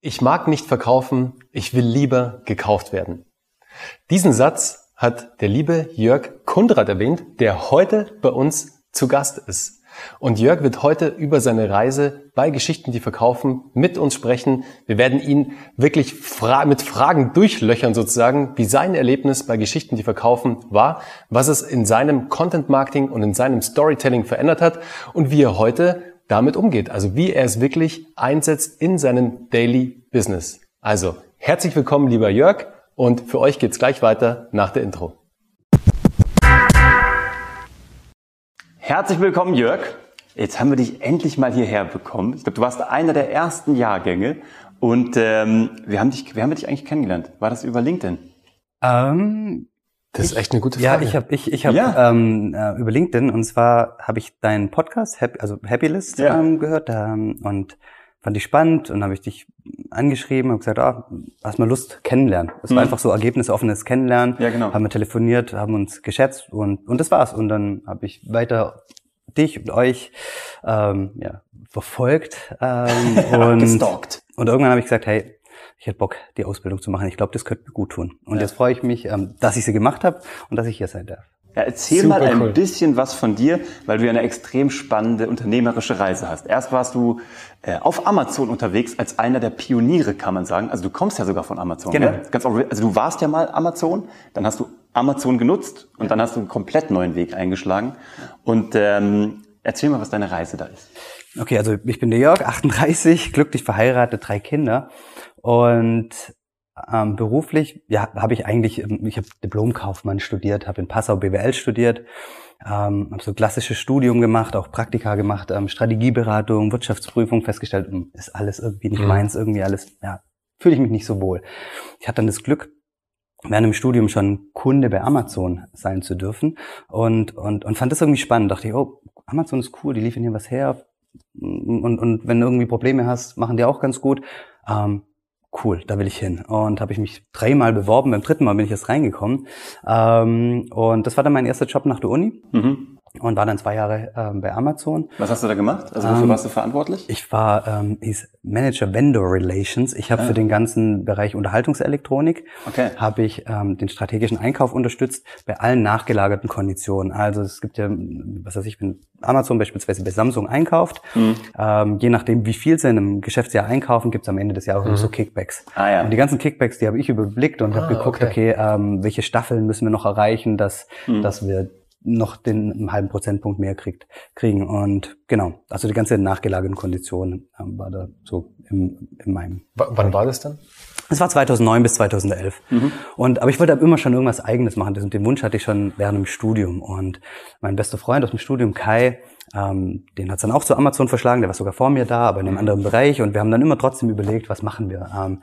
Ich mag nicht verkaufen, ich will lieber gekauft werden. Diesen Satz hat der liebe Jörg Kundrat erwähnt, der heute bei uns zu Gast ist. Und Jörg wird heute über seine Reise bei Geschichten, die verkaufen, mit uns sprechen. Wir werden ihn wirklich fra mit Fragen durchlöchern sozusagen, wie sein Erlebnis bei Geschichten, die verkaufen war, was es in seinem Content Marketing und in seinem Storytelling verändert hat und wie er heute damit umgeht. Also wie er es wirklich einsetzt in seinem Daily Business. Also herzlich willkommen, lieber Jörg. Und für euch geht's gleich weiter nach der Intro. Herzlich willkommen, Jörg. Jetzt haben wir dich endlich mal hierher bekommen. Ich glaube, du warst einer der ersten Jahrgänge. Und ähm, wir haben dich, wie haben wir dich eigentlich kennengelerlant? War das über LinkedIn? Ähm, das ist echt eine gute Frage. Ja, ich habe ich, ich hab, ja. ähm, äh, über LinkedIn und zwar habe ich deinen Podcast, Happy, also Happylist, ja. ähm, gehört ähm, und fand ich spannend und habe ich dich angeschrieben und gesagt, ah, hast mal Lust kennenlernen. Es mhm. war einfach so ergebnisoffenes Kennenlernen. Ja, genau. Haben wir telefoniert, haben uns geschätzt und und das war's. Und dann habe ich weiter dich und euch ähm, ja, verfolgt ähm, und, und irgendwann habe ich gesagt, hey, ich hätte Bock, die Ausbildung zu machen. Ich glaube, das könnte mir gut tun. Und ja. jetzt freue ich mich, ähm, dass ich sie gemacht habe und dass ich hier sein darf. Ja, erzähl Super mal ein cool. bisschen was von dir, weil du ja eine extrem spannende unternehmerische Reise hast. Erst warst du äh, auf Amazon unterwegs als einer der Pioniere, kann man sagen. Also du kommst ja sogar von Amazon. Genau. Ne? Ganz, also du warst ja mal Amazon, dann hast du Amazon genutzt und ja. dann hast du einen komplett neuen Weg eingeschlagen. Und ähm, erzähl mal, was deine Reise da ist. Okay, also ich bin der Jörg, 38, glücklich verheiratet, drei Kinder. Und ähm, beruflich, ja, habe ich eigentlich, ähm, ich habe Diplomkaufmann studiert, habe in Passau BWL studiert, ähm, habe so klassisches Studium gemacht, auch Praktika gemacht, ähm, Strategieberatung, Wirtschaftsprüfung, festgestellt, hm, ist alles irgendwie nicht mhm. meins, irgendwie alles, ja, fühle ich mich nicht so wohl. Ich hatte dann das Glück, während dem Studium schon Kunde bei Amazon sein zu dürfen und, und, und fand das irgendwie spannend. Dachte ich, oh, Amazon ist cool, die liefern hier was her und, und wenn du irgendwie Probleme hast, machen die auch ganz gut. Ähm, cool, da will ich hin. Und habe ich mich dreimal beworben, beim dritten Mal bin ich jetzt reingekommen. Ähm, und das war dann mein erster Job nach der Uni. Mhm und war dann zwei Jahre ähm, bei Amazon. Was hast du da gemacht? Also wofür ähm, warst du verantwortlich? Ich war ähm, hieß Manager Vendor Relations. Ich habe ah. für den ganzen Bereich Unterhaltungselektronik okay. habe ich ähm, den strategischen Einkauf unterstützt bei allen nachgelagerten Konditionen. Also es gibt ja, was weiß ich, wenn Amazon beispielsweise bei Samsung einkauft, mhm. ähm, je nachdem wie viel sie in einem Geschäftsjahr einkaufen, gibt es am Ende des Jahres mhm. so Kickbacks. Ah, ja. Und die ganzen Kickbacks, die habe ich überblickt und ah, habe geguckt, okay, okay ähm, welche Staffeln müssen wir noch erreichen, dass, mhm. dass wir noch den einen halben Prozentpunkt mehr kriegt, kriegen. Und genau, also die ganze nachgelagerten Konditionen ähm, war da so im, in meinem. W wann war das dann? Es war 2009 bis 2011. Mhm. Und, aber ich wollte immer schon irgendwas Eigenes machen. Und den Wunsch hatte ich schon während dem Studium. Und mein bester Freund aus dem Studium, Kai, ähm, den hat's dann auch zu Amazon verschlagen. Der war sogar vor mir da, aber in einem mhm. anderen Bereich. Und wir haben dann immer trotzdem überlegt, was machen wir. Ähm,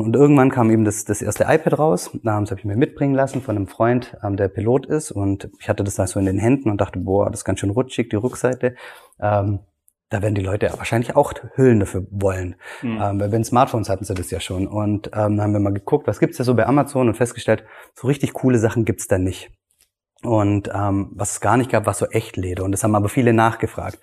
und irgendwann kam eben das, das erste iPad raus. Das habe ich mir mitbringen lassen von einem Freund, ähm, der Pilot ist. Und ich hatte das da so in den Händen und dachte, boah, das ist ganz schön rutschig, die Rückseite. Ähm, da werden die Leute wahrscheinlich auch Hüllen dafür wollen. Mhm. Ähm, weil wenn Smartphones hatten sie das ja schon. Und ähm, haben wir mal geguckt, was gibt's da so bei Amazon und festgestellt, so richtig coole Sachen gibt's da nicht. Und ähm, was es gar nicht gab, war so Echtleder. Und das haben aber viele nachgefragt.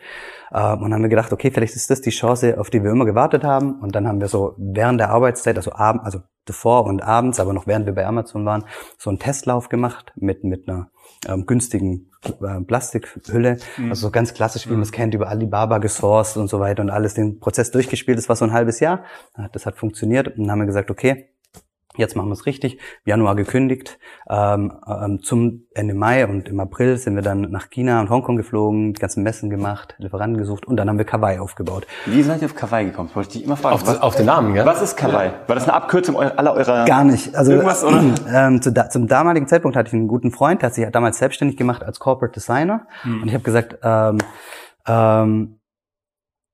Ähm, und haben wir gedacht, okay, vielleicht ist das die Chance, auf die wir immer gewartet haben. Und dann haben wir so während der Arbeitszeit, also abend, also davor und abends, aber noch während wir bei Amazon waren, so einen Testlauf gemacht mit mit einer ähm, günstigen äh, Plastikhülle. Mhm. Also so ganz klassisch, wie man es kennt, über Alibaba gesourced und so weiter und alles den Prozess durchgespielt. Das war so ein halbes Jahr. Das hat funktioniert. Und dann haben wir gesagt, okay, Jetzt machen wir es richtig. Januar gekündigt. Ähm, ähm, zum Ende Mai und im April sind wir dann nach China und Hongkong geflogen, die ganzen Messen gemacht, Lieferanten gesucht und dann haben wir Kawaii aufgebaut. Wie seid ihr auf Kawaii gekommen? Das wollte ich dich immer fragen. Auf, was, auf den Namen, ja? Was ist Kawaii? War das eine Abkürzung aller eurer... Gar nicht. Also, irgendwas, oder? Ähm, zu, da, zum damaligen Zeitpunkt hatte ich einen guten Freund, der hat sich damals selbstständig gemacht als Corporate Designer. Hm. Und ich habe gesagt, ähm, ähm,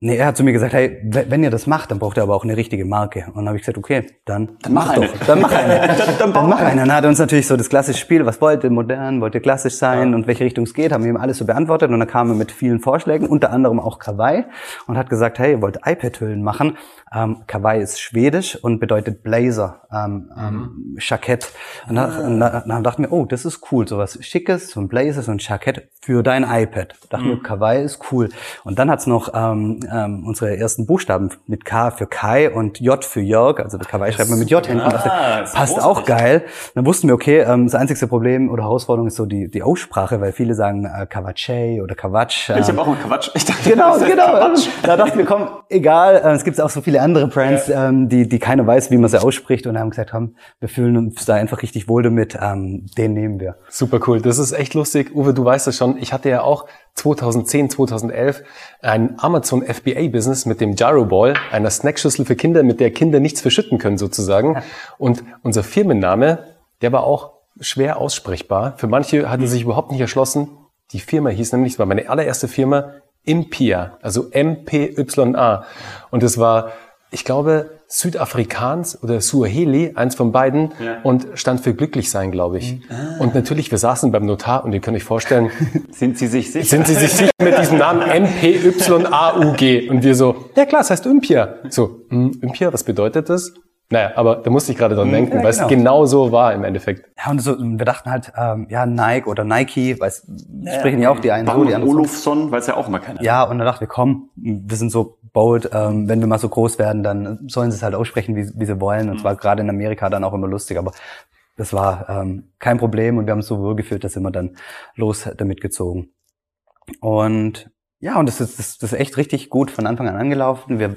Nee, er hat zu mir gesagt, hey, wenn ihr das macht, dann braucht ihr aber auch eine richtige Marke. Und dann habe ich gesagt, okay, dann, dann mach, mach eine. doch. Dann mach eine. dann, dann, dann mach eine. Dann hat er uns natürlich so das klassische Spiel, was wollt ihr, modern, wollt ihr klassisch sein ja. und welche Richtung es geht, haben wir ihm alles so beantwortet. Und dann kam er mit vielen Vorschlägen, unter anderem auch Kawaii und hat gesagt, hey, ihr wollt iPad-Hüllen machen. Ähm, Kawaii ist schwedisch und bedeutet Blazer, ähm, ähm mhm. Jackett. Und dann, ah. dann dachten wir, oh, das ist cool, sowas Schickes, so ein Blazer, so ein Jackett für dein iPad. Dachten mhm. wir, Kawaii ist cool. Und dann hat's noch ähm, ähm, unsere ersten Buchstaben mit K für Kai und J für Jörg, also Kawaii schreibt man mit J hinten. Ah, passt auch geil. Dann wussten wir, okay, ähm, das einzigste Problem oder Herausforderung ist so die, die Aussprache, weil viele sagen äh, Kawacay oder Kawatsch. Ähm, ich habe auch mal Kawatsch. Ich dachte, genau, genau. Kawatsch. Da dachten wir, komm, egal, äh, es gibt auch so viele andere Brands, ja. ähm, die, die keiner weiß, wie man sie ausspricht und haben gesagt, komm, wir fühlen uns da einfach richtig wohl damit, ähm, den nehmen wir. Super cool, das ist echt lustig. Uwe, du weißt es schon, ich hatte ja auch 2010, 2011 ein Amazon FBA Business mit dem Gyro Ball, einer Snackschüssel für Kinder, mit der Kinder nichts verschütten können sozusagen. Und unser Firmenname, der war auch schwer aussprechbar. Für manche hatte sich überhaupt nicht erschlossen. Die Firma hieß nämlich, es war meine allererste Firma, Impia, also M-P-Y-A. Und es war, ich glaube, Südafrikaans oder Suaheli, eins von beiden, ja. und stand für glücklich sein, glaube ich. Mhm. Ah. Und natürlich, wir saßen beim Notar und ihr könnt euch vorstellen, sind Sie sich sicher? Sind Sie sich sicher mit diesem Namen M-P-Y-A-U-G? Und wir so, ja klar, es heißt Ympia. So, hm, Ympia, was bedeutet das? Naja, aber da musste ich gerade dran mhm. denken, ja, weil genau. es genau so war im Endeffekt. Ja, und so, wir dachten halt, ähm, ja, Nike oder Nike, weil es ja, sprechen ja auch die einen so, die anderen Olufsson, weiß ja auch immer keiner. Ja, und dann dachten wir, komm, wir sind so bold, ähm, wenn wir mal so groß werden, dann sollen sie es halt aussprechen, wie, wie sie wollen. Und mhm. zwar gerade in Amerika dann auch immer lustig, aber das war ähm, kein Problem und wir haben es so wohl gefühlt, dass sind wir dann los damit gezogen. Und ja, und das ist, das, das ist echt richtig gut von Anfang an angelaufen. Wir,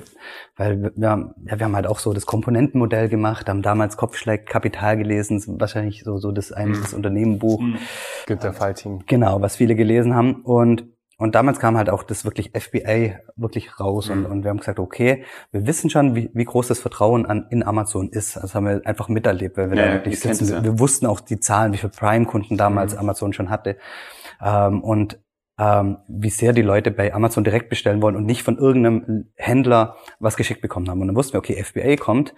weil wir, ja, wir haben halt auch so das Komponentenmodell gemacht, haben damals Kopfschläg Kapital gelesen, wahrscheinlich so, so das eigentlich mhm. das Unternehmenbuch. Mhm. Günter Faltin. Genau, was viele gelesen haben. Und, und damals kam halt auch das wirklich FBA wirklich raus mhm. und, und wir haben gesagt, okay, wir wissen schon, wie, wie groß das Vertrauen an, in Amazon ist. Das haben wir einfach miterlebt, weil wir ja, da wirklich sitzen. Ja. Wir wussten auch die Zahlen, wie viele Prime-Kunden damals mhm. Amazon schon hatte. Ähm, und ähm, wie sehr die Leute bei Amazon direkt bestellen wollen und nicht von irgendeinem Händler was geschickt bekommen haben. Und dann wussten wir, okay, FBA kommt,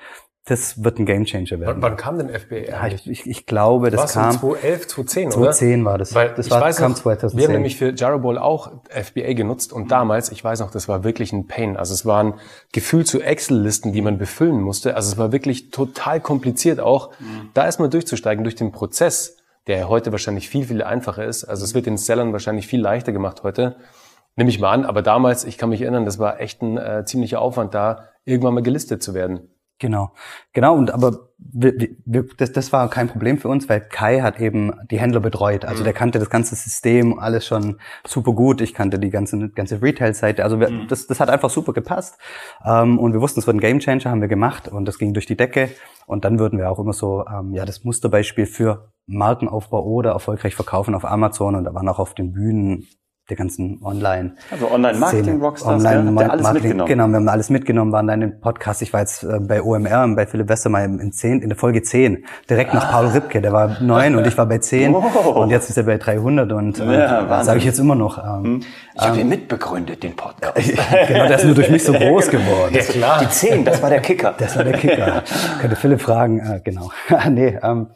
das wird ein Gamechanger werden. Wann, wann kam denn FBA ja, ich, ich, ich, glaube, das Was, kam... 2011, 2010, 2010 war das. Weil das ich war, weiß kam noch, 2010. Wir haben nämlich für Jarabol auch FBA genutzt und damals, ich weiß noch, das war wirklich ein Pain. Also es waren gefühlt zu Excel-Listen, die man befüllen musste. Also es war wirklich total kompliziert auch, mhm. da erstmal durchzusteigen durch den Prozess der heute wahrscheinlich viel, viel einfacher ist. Also es wird den Sellern wahrscheinlich viel leichter gemacht heute. Nehme ich mal an, aber damals, ich kann mich erinnern, das war echt ein äh, ziemlicher Aufwand da, irgendwann mal gelistet zu werden. Genau, genau. Und aber wir, wir, das, das war kein Problem für uns, weil Kai hat eben die Händler betreut. Also mhm. der kannte das ganze System, alles schon super gut. Ich kannte die ganze ganze Retail-Seite. Also wir, mhm. das, das hat einfach super gepasst. Ähm, und wir wussten, es wird ein Gamechanger, haben wir gemacht und das ging durch die Decke. Und dann würden wir auch immer so, ähm, ja, das Musterbeispiel für Markenaufbau oder erfolgreich verkaufen auf Amazon und da waren auch auf den Bühnen der ganzen Online. Also Online-Marketing-Rockstars, Online ja, alles mitgenommen. Genau, wir haben alles mitgenommen, waren dann im Podcast. Ich war jetzt äh, bei OMR bei Philipp Westermeier in, 10, in der Folge 10, direkt ah. nach Paul Ripke, der war 9 und ich war bei 10 oh. und jetzt ist er bei 300 und äh, ja, sage ich jetzt immer noch. Ähm, hm. ich habe ähm, ihn mitbegründet, den Podcast. genau, der ist nur durch mich so groß geworden. Ja, klar. Die 10, das war der Kicker. Das war der Kicker. Könnte Philipp fragen, äh, genau. nee, ähm,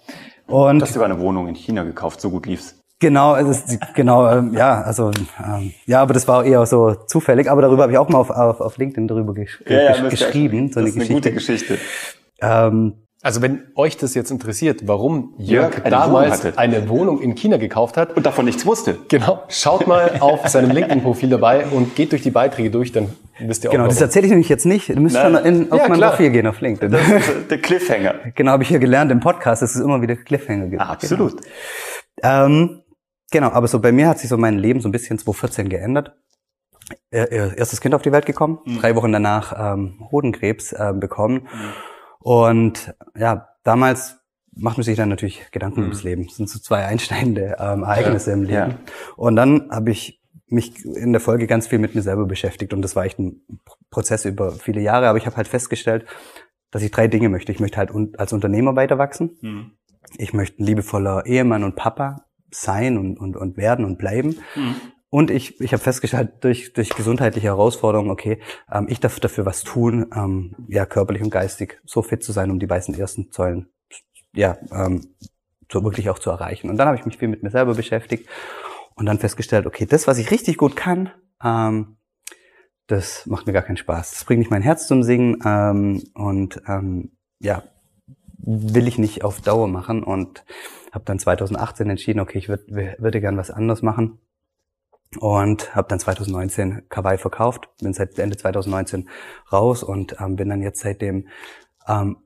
und du hast sogar eine Wohnung in China gekauft, so gut lief's. Genau, es ist, genau, ähm, ja, also ähm, ja, aber das war eher so zufällig. Aber darüber habe ich auch mal auf, auf, auf LinkedIn darüber gesch ja, ja, geschrieben, so eine, Geschichte. Eine gute Geschichte. Ähm, also wenn euch das jetzt interessiert, warum Jörg, Jörg eine damals Wohnung eine Wohnung in China gekauft hat und davon nichts wusste. Genau, schaut mal auf seinem LinkedIn-Profil dabei und geht durch die Beiträge durch, dann wisst ihr auch. Genau, warum. das erzähle ich nämlich jetzt nicht. Du müsst schon in, auf ja, mein Profil gehen auf LinkedIn. Das ist der Cliffhanger. Genau, habe ich hier gelernt im Podcast, dass es immer wieder Cliffhanger gibt. Ah, absolut. Genau. Ähm, Genau, aber so bei mir hat sich so mein Leben so ein bisschen 2014 geändert. Erstes Kind auf die Welt gekommen, mhm. drei Wochen danach ähm, Hodenkrebs äh, bekommen. Mhm. Und ja, damals macht man sich dann natürlich Gedanken mhm. ums Leben. Das sind so zwei einschneidende ähm, Ereignisse ja, im Leben. Ja. Und dann habe ich mich in der Folge ganz viel mit mir selber beschäftigt und das war echt ein Prozess über viele Jahre, aber ich habe halt festgestellt, dass ich drei Dinge möchte. Ich möchte halt als Unternehmer weiter wachsen. Mhm. Ich möchte ein liebevoller Ehemann und Papa sein und, und, und werden und bleiben. Mhm. Und ich, ich habe festgestellt, durch, durch gesundheitliche Herausforderungen, okay, ähm, ich darf dafür was tun, ähm, ja, körperlich und geistig so fit zu sein, um die weißen ersten Säulen ja, ähm, so wirklich auch zu erreichen. Und dann habe ich mich viel mit mir selber beschäftigt und dann festgestellt, okay, das, was ich richtig gut kann, ähm, das macht mir gar keinen Spaß. Das bringt nicht mein Herz zum Singen ähm, und ähm, ja, will ich nicht auf Dauer machen und habe dann 2018 entschieden, okay, ich würde würde gern was anderes machen. Und habe dann 2019 Kawaii verkauft, bin seit Ende 2019 raus und ähm, bin dann jetzt seitdem ähm,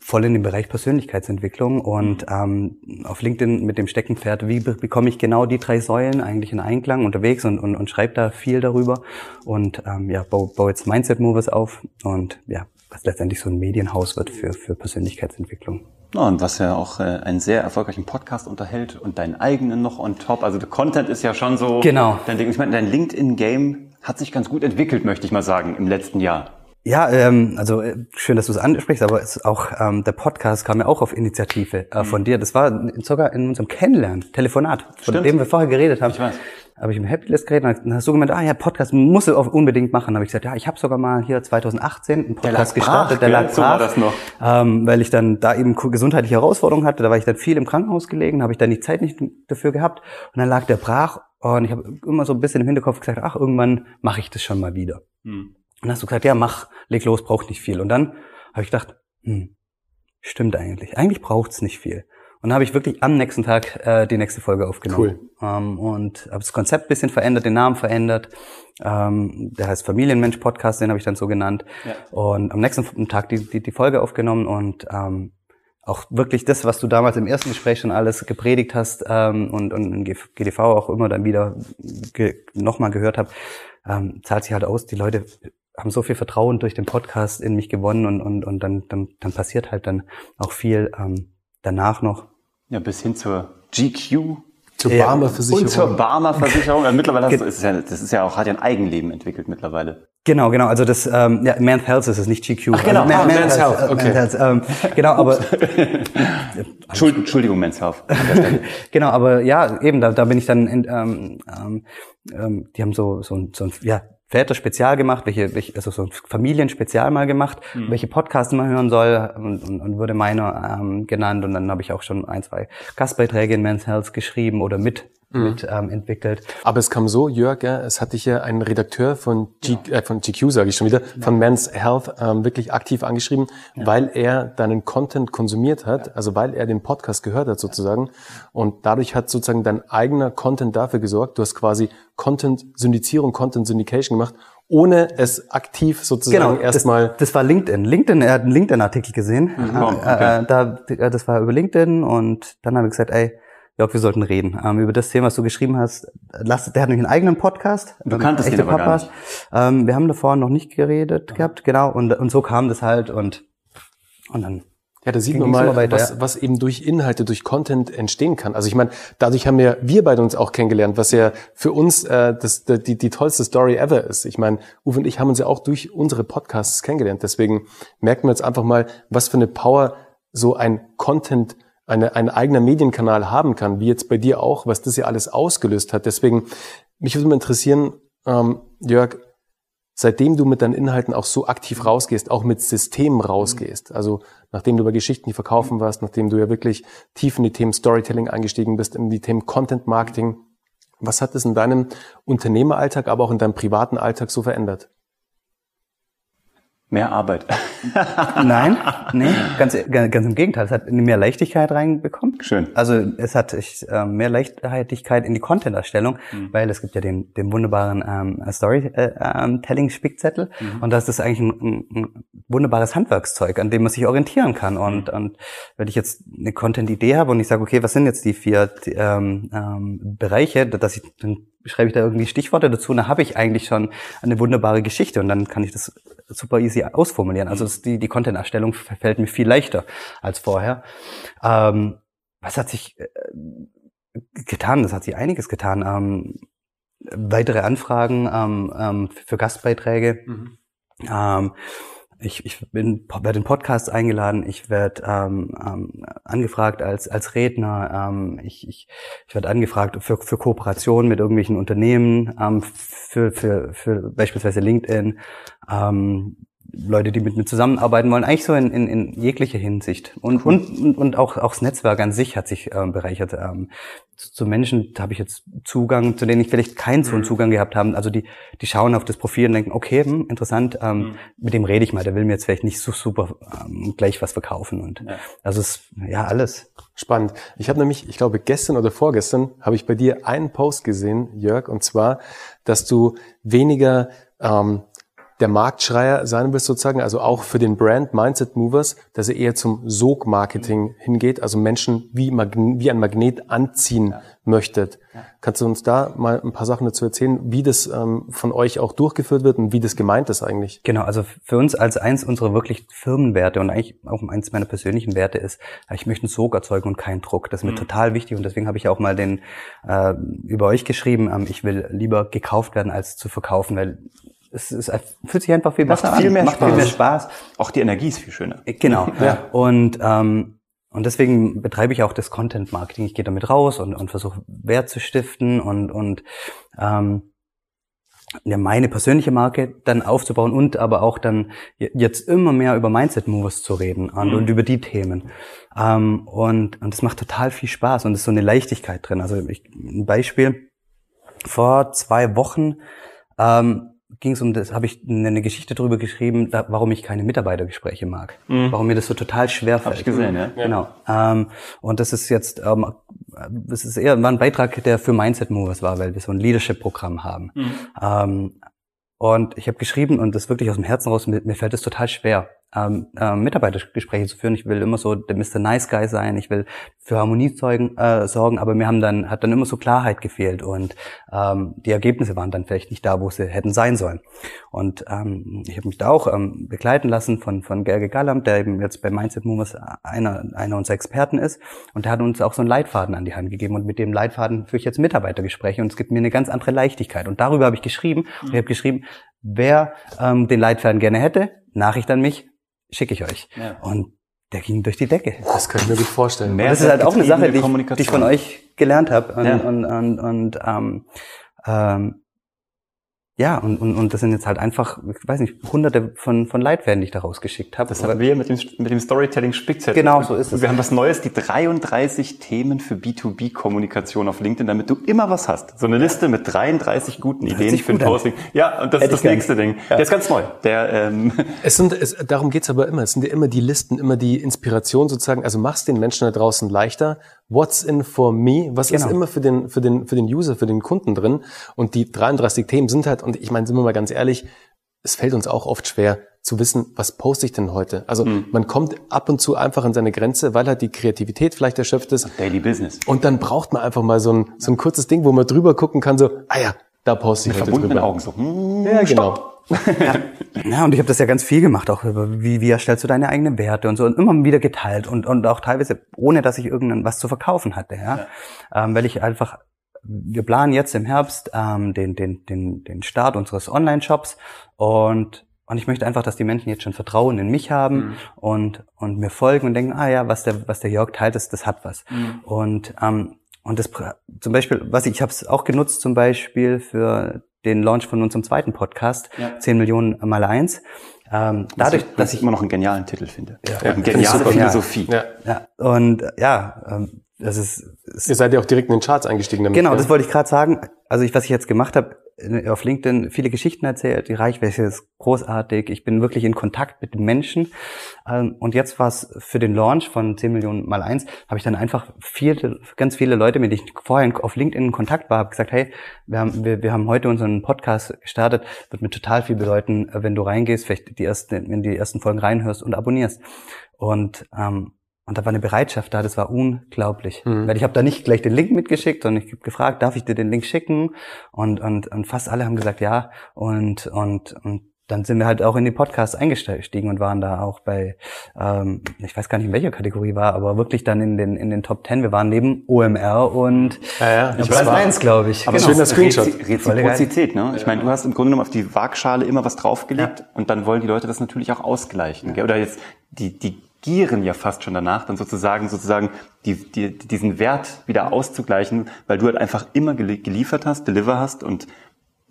voll in dem Bereich Persönlichkeitsentwicklung und ähm, auf LinkedIn mit dem Steckenpferd, wie bekomme ich genau die drei Säulen eigentlich in Einklang unterwegs und, und, und schreibe da viel darüber. Und ähm, ja, baue, baue jetzt Mindset Movers auf und ja, was letztendlich so ein Medienhaus wird für, für Persönlichkeitsentwicklung. Ja, und was ja auch äh, einen sehr erfolgreichen Podcast unterhält und deinen eigenen noch on top. Also der Content ist ja schon so. Genau. Dein Ding. Ich meine, dein LinkedIn-Game hat sich ganz gut entwickelt, möchte ich mal sagen, im letzten Jahr. Ja, ähm, also äh, schön, dass du es ansprichst, aber es ist auch ähm, der Podcast kam ja auch auf Initiative äh, von mhm. dir. Das war sogar in unserem Kennenlernen, Telefonat, von Stimmt. dem wir vorher geredet haben. Ich weiß habe ich im Happylist geredet und dann hast du gemeint, ah ja, Podcast muss du unbedingt machen. habe ich gesagt, ja, ich habe sogar mal hier 2018 einen Podcast der gestartet, der lag brach, das noch. Ähm, weil ich dann da eben gesundheitliche Herausforderungen hatte. Da war ich dann viel im Krankenhaus gelegen, habe ich dann die Zeit nicht dafür gehabt und dann lag der brach und ich habe immer so ein bisschen im Hinterkopf gesagt, ach, irgendwann mache ich das schon mal wieder. Hm. Und dann hast du gesagt, ja, mach, leg los, braucht nicht viel. Und dann habe ich gedacht, hm, stimmt eigentlich. Eigentlich braucht's nicht viel. Und dann habe ich wirklich am nächsten Tag äh, die nächste Folge aufgenommen. Cool. Ähm, und habe das Konzept bisschen verändert, den Namen verändert. Ähm, der heißt Familienmensch Podcast, den habe ich dann so genannt. Ja. Und am nächsten Tag die, die, die Folge aufgenommen und ähm, auch wirklich das, was du damals im ersten Gespräch schon alles gepredigt hast ähm, und, und in GDV auch immer dann wieder ge nochmal gehört habe, ähm, zahlt sich halt aus. Die Leute haben so viel Vertrauen durch den Podcast in mich gewonnen und, und, und dann, dann, dann passiert halt dann auch viel. Ähm, danach noch. Ja, bis hin zur GQ. Zur Barmer Versicherung. Und zur Barmer Versicherung. Also mittlerweile hast du, ist ja, das ist ja auch, hat ja ein Eigenleben entwickelt mittlerweile. Genau, genau. Also das, ähm, ja, Men's Health ist es, nicht GQ. Ach, genau. Also, Man, ah, Men's, Men's Health. Health. Okay. Men's Health, ähm, genau, aber Entschuldigung, Men's Health. genau, aber ja, eben da, da bin ich dann, in, ähm, ähm, ähm, die haben so so, so ein ja Väter Spezial gemacht, welche, welche also so ein Familienspezial mal gemacht, mhm. welche Podcasts man hören soll und, und, und wurde meine ähm, genannt und dann habe ich auch schon ein, zwei Gastbeiträge in Men's Health geschrieben oder mit mhm. mit ähm, entwickelt. Aber es kam so, Jörg, ja, es hatte hier einen Redakteur von, G, ja. äh, von GQ, sage ich schon wieder, ja. von Men's Health ähm, wirklich aktiv angeschrieben, ja. weil er deinen Content konsumiert hat, also weil er den Podcast gehört hat sozusagen. Und dadurch hat sozusagen dein eigener Content dafür gesorgt. Du hast quasi Content-Syndizierung, Content-Syndication gemacht ohne es aktiv sozusagen genau, erstmal. Das, das war LinkedIn. LinkedIn, er hat einen LinkedIn-Artikel gesehen. Mhm. Äh, okay. äh, da, das war über LinkedIn und dann habe ich gesagt, ey, Jörg, wir sollten reden ähm, über das Thema, was du geschrieben hast. Lass, der hat nämlich einen eigenen Podcast. Du kanntest den aber Papas. gar nicht. Ähm, wir haben davor noch nicht geredet gehabt, genau. Und, und so kam das halt und, und dann ja, da sieht man mal, weiter, was, ja. was eben durch Inhalte, durch Content entstehen kann. Also ich meine, dadurch haben wir, wir beide uns auch kennengelernt, was ja für uns äh, das, die, die tollste Story ever ist. Ich meine, Uwe und ich haben uns ja auch durch unsere Podcasts kennengelernt. Deswegen merken wir jetzt einfach mal, was für eine Power so ein Content eine, ein eigener Medienkanal haben kann, wie jetzt bei dir auch, was das ja alles ausgelöst hat. Deswegen, mich würde mal interessieren, ähm, Jörg, seitdem du mit deinen Inhalten auch so aktiv rausgehst, auch mit Systemen rausgehst, also nachdem du bei Geschichten, die verkaufen warst, nachdem du ja wirklich tief in die Themen Storytelling eingestiegen bist, in die Themen Content Marketing, was hat das in deinem Unternehmeralltag, aber auch in deinem privaten Alltag so verändert? Mehr Arbeit. Nein, nee, ganz, ganz im Gegenteil. Es hat mehr Leichtigkeit reinbekommen. Schön. Also es hat ich, äh, mehr Leichtigkeit in die Content-Erstellung, mhm. weil es gibt ja den, den wunderbaren ähm, Storytelling-Spickzettel mhm. und das ist eigentlich ein, ein, ein, wunderbares Handwerkszeug, an dem man sich orientieren kann. Und, mhm. und wenn ich jetzt eine Content-Idee habe und ich sage, okay, was sind jetzt die vier ähm, ähm, Bereiche, dass ich dann schreibe ich da irgendwie Stichworte dazu, dann habe ich eigentlich schon eine wunderbare Geschichte und dann kann ich das super easy ausformulieren. Also die, die Content-Erstellung fällt mir viel leichter als vorher. Ähm, was hat sich äh, getan? Das hat sich einiges getan. Ähm, weitere Anfragen ähm, ähm, für Gastbeiträge. Mhm. Ähm, ich, ich bin werde in Podcasts eingeladen, ich werde ähm, ähm, angefragt als als Redner, ähm, ich, ich, ich werde angefragt für, für Kooperationen mit irgendwelchen Unternehmen, ähm, für, für, für beispielsweise LinkedIn. Ähm, Leute, die mit mir zusammenarbeiten wollen, eigentlich so in, in, in jeglicher Hinsicht. Und, cool. und, und, und auch, auch das Netzwerk an sich hat sich ähm, bereichert. Ähm, zu, zu Menschen habe ich jetzt Zugang, zu denen ich vielleicht keinen so einen mhm. Zugang gehabt habe. Also die, die schauen auf das Profil und denken, okay, hm, interessant, ähm, mhm. mit dem rede ich mal, der will mir jetzt vielleicht nicht so super ähm, gleich was verkaufen. Und ja. also es ja alles. Spannend. Ich habe nämlich, ich glaube, gestern oder vorgestern habe ich bei dir einen Post gesehen, Jörg, und zwar, dass du weniger ähm, der Marktschreier sein willst sozusagen, also auch für den Brand Mindset Movers, dass er eher zum Sog-Marketing hingeht, also Menschen wie, Magne wie ein Magnet anziehen ja. möchtet. Ja. Kannst du uns da mal ein paar Sachen dazu erzählen, wie das ähm, von euch auch durchgeführt wird und wie das gemeint ist eigentlich? Genau, also für uns als eins unserer wirklich Firmenwerte und eigentlich auch eins meiner persönlichen Werte ist, ich möchte einen Sog erzeugen und keinen Druck. Das ist mir mhm. total wichtig und deswegen habe ich auch mal den äh, über euch geschrieben, ähm, ich will lieber gekauft werden als zu verkaufen, weil es, es fühlt sich einfach viel Macht besser viel an. Mehr Macht Spaß. viel mehr Spaß. Auch die Energie ist viel schöner. Genau. ja. Und ähm, und deswegen betreibe ich auch das Content Marketing. Ich gehe damit raus und, und versuche Wert zu stiften und und ähm, ja, meine persönliche Marke dann aufzubauen und aber auch dann jetzt immer mehr über Mindset Movers zu reden und, mhm. und über die Themen. Ähm, und und das macht total viel Spaß und es ist so eine Leichtigkeit drin. Also ich, ein Beispiel vor zwei Wochen ähm, ging es um das, habe ich eine Geschichte darüber geschrieben, da, warum ich keine Mitarbeitergespräche mag, mhm. warum mir das so total schwer fällt. Hab ich gesehen, ja. Genau. Ähm, und das ist jetzt, ähm, das ist eher war ein Beitrag, der für Mindset Movers war, weil wir so ein Leadership-Programm haben. Mhm. Ähm, und ich habe geschrieben und das wirklich aus dem Herzen raus, mir, mir fällt es total schwer, ähm, äh, Mitarbeitergespräche zu führen. Ich will immer so der Mr. Nice Guy sein. Ich will für Harmonie zeugen, äh, sorgen, aber mir haben dann hat dann immer so Klarheit gefehlt und ähm, die Ergebnisse waren dann vielleicht nicht da, wo sie hätten sein sollen. Und ähm, ich habe mich da auch ähm, begleiten lassen von von Gerge Gallam, der eben jetzt bei Mindset Movers einer einer unserer Experten ist und der hat uns auch so einen Leitfaden an die Hand gegeben und mit dem Leitfaden führe ich jetzt Mitarbeitergespräche und es gibt mir eine ganz andere Leichtigkeit und darüber habe ich geschrieben und ich habe geschrieben, wer ähm, den Leitfaden gerne hätte, Nachricht an mich, schicke ich euch. Ja. Und der ging durch die Decke. Das kann ich mir gut vorstellen. Mehr das ist halt auch eine Sache, die ich, die ich von euch gelernt habe. Und, ja. und, und, und ähm, ähm, ja, und, und, und das sind jetzt halt einfach, ich weiß nicht, hunderte von, von Leitfäden, die ich da rausgeschickt habe. Das haben wir mit dem, mit dem Storytelling Spickzettel. Genau, so ist es. Wir haben was Neues, die 33 Themen für B2B-Kommunikation auf LinkedIn, damit du immer was hast. So eine Liste mit 33 guten Ideen für ein Posting. An. Ja, und das Hätte ist das nächste Ding. Ja. Der ist ganz neu. Der, ähm es sind, es, darum geht's aber immer. Es sind ja immer die Listen, immer die Inspiration sozusagen. Also mach's den Menschen da draußen leichter. What's in for me? Was genau. ist immer für den, für den, für den User, für den Kunden drin? Und die 33 Themen sind halt und ich meine, sind wir mal ganz ehrlich, es fällt uns auch oft schwer zu wissen, was poste ich denn heute? Also mhm. man kommt ab und zu einfach an seine Grenze, weil halt die Kreativität vielleicht erschöpft ist. Daily Business. Und dann braucht man einfach mal so ein, so ein kurzes Ding, wo man drüber gucken kann, so, ah ja, da poste ich Mit heute verbundenen drüber. Augen so. Hm, ja, genau. Ja. ja, und ich habe das ja ganz viel gemacht, auch über wie, wie erstellst du deine eigenen Werte und so und immer wieder geteilt und, und auch teilweise ohne, dass ich irgendein was zu verkaufen hatte, ja, ja. Ähm, weil ich einfach wir planen jetzt im Herbst ähm, den, den, den, den Start unseres Online-Shops und und ich möchte einfach, dass die Menschen jetzt schon Vertrauen in mich haben mhm. und, und mir folgen und denken, ah ja, was der, was der Jörg teilt, das, das hat was. Mhm. Und, ähm, und das zum Beispiel, was ich, ich habe es auch genutzt, zum Beispiel für den Launch von unserem zweiten Podcast, ja. 10 Millionen mal eins. Ähm, dadurch, was dass ich immer noch einen genialen Titel finde. Ja, ja. Eine geniale Philosophie. Ja. ja. Und ja, ähm, das ist, ist Ihr seid ja auch direkt in den Charts eingestiegen damit. Genau, ja? das wollte ich gerade sagen. Also ich, was ich jetzt gemacht habe, auf LinkedIn viele Geschichten erzählt, die Reichweite ist großartig, ich bin wirklich in Kontakt mit den Menschen. Ähm, und jetzt war es für den Launch von 10 Millionen mal eins, habe ich dann einfach viele, ganz viele Leute, mit denen ich vorher auf LinkedIn in Kontakt war, habe gesagt, hey, wir haben, wir, wir haben heute unseren Podcast gestartet, wird mir total viel bedeuten, wenn du reingehst, vielleicht die ersten, du die ersten Folgen reinhörst und abonnierst. Und ähm, und da war eine Bereitschaft da, das war unglaublich. Mhm. Weil ich habe da nicht gleich den Link mitgeschickt, sondern ich habe gefragt, darf ich dir den Link schicken? Und, und, und fast alle haben gesagt ja. Und, und, und dann sind wir halt auch in die Podcasts eingestiegen und waren da auch bei, ähm, ich weiß gar nicht in welcher Kategorie war, aber wirklich dann in den in den Top Ten. Wir waren neben OMR und ja, ja, ich Platz eins, glaube ich. Aber genau. schöner Screenshot. Reziprozität, ne? Ich meine, du hast im Grunde genommen auf die Waagschale immer was draufgelegt ja. und dann wollen die Leute das natürlich auch ausgleichen. Ja. Oder jetzt die die gieren ja fast schon danach, dann sozusagen, sozusagen die, die, diesen Wert wieder auszugleichen, weil du halt einfach immer geliefert hast, deliver hast und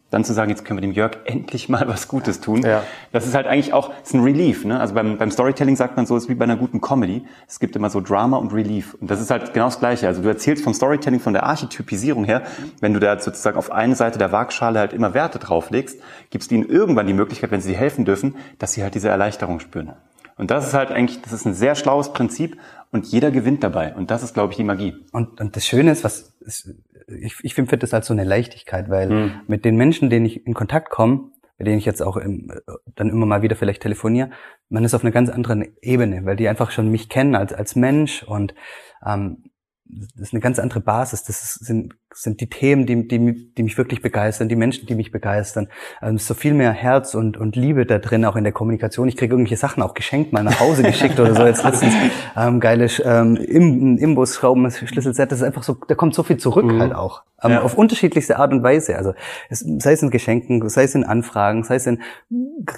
dann zu sagen, jetzt können wir dem Jörg endlich mal was Gutes tun. Ja. Das ist halt eigentlich auch ist ein Relief. Ne? Also beim, beim Storytelling sagt man so, es ist wie bei einer guten Comedy. Es gibt immer so Drama und Relief. Und das ist halt genau das Gleiche. Also du erzählst vom Storytelling, von der Archetypisierung her, wenn du da sozusagen auf eine Seite der Waagschale halt immer Werte drauflegst, gibst ihnen irgendwann die Möglichkeit, wenn sie dir helfen dürfen, dass sie halt diese Erleichterung spüren. Und das ist halt eigentlich, das ist ein sehr schlaues Prinzip und jeder gewinnt dabei. Und das ist, glaube ich, die Magie. Und, und das Schöne ist, was ist, ich, ich empfinde das als so eine Leichtigkeit, weil mhm. mit den Menschen, denen ich in Kontakt komme, mit denen ich jetzt auch im, dann immer mal wieder vielleicht telefoniere, man ist auf einer ganz anderen Ebene, weil die einfach schon mich kennen als, als Mensch und ähm, das ist eine ganz andere Basis. Das sind, sind die Themen, die, die, die mich wirklich begeistern, die Menschen, die mich begeistern. Ähm, so viel mehr Herz und, und Liebe da drin, auch in der Kommunikation. Ich kriege irgendwelche Sachen auch geschenkt, mal nach Hause geschickt oder so. Jetzt letztens ähm, geile ähm, Im, Imbus, Schrauben, Schlüsselset. Das ist einfach so, da kommt so viel zurück mhm. halt auch. Ähm, ja. Auf unterschiedlichste Art und Weise. Also es, sei es in Geschenken, sei es in Anfragen, sei es in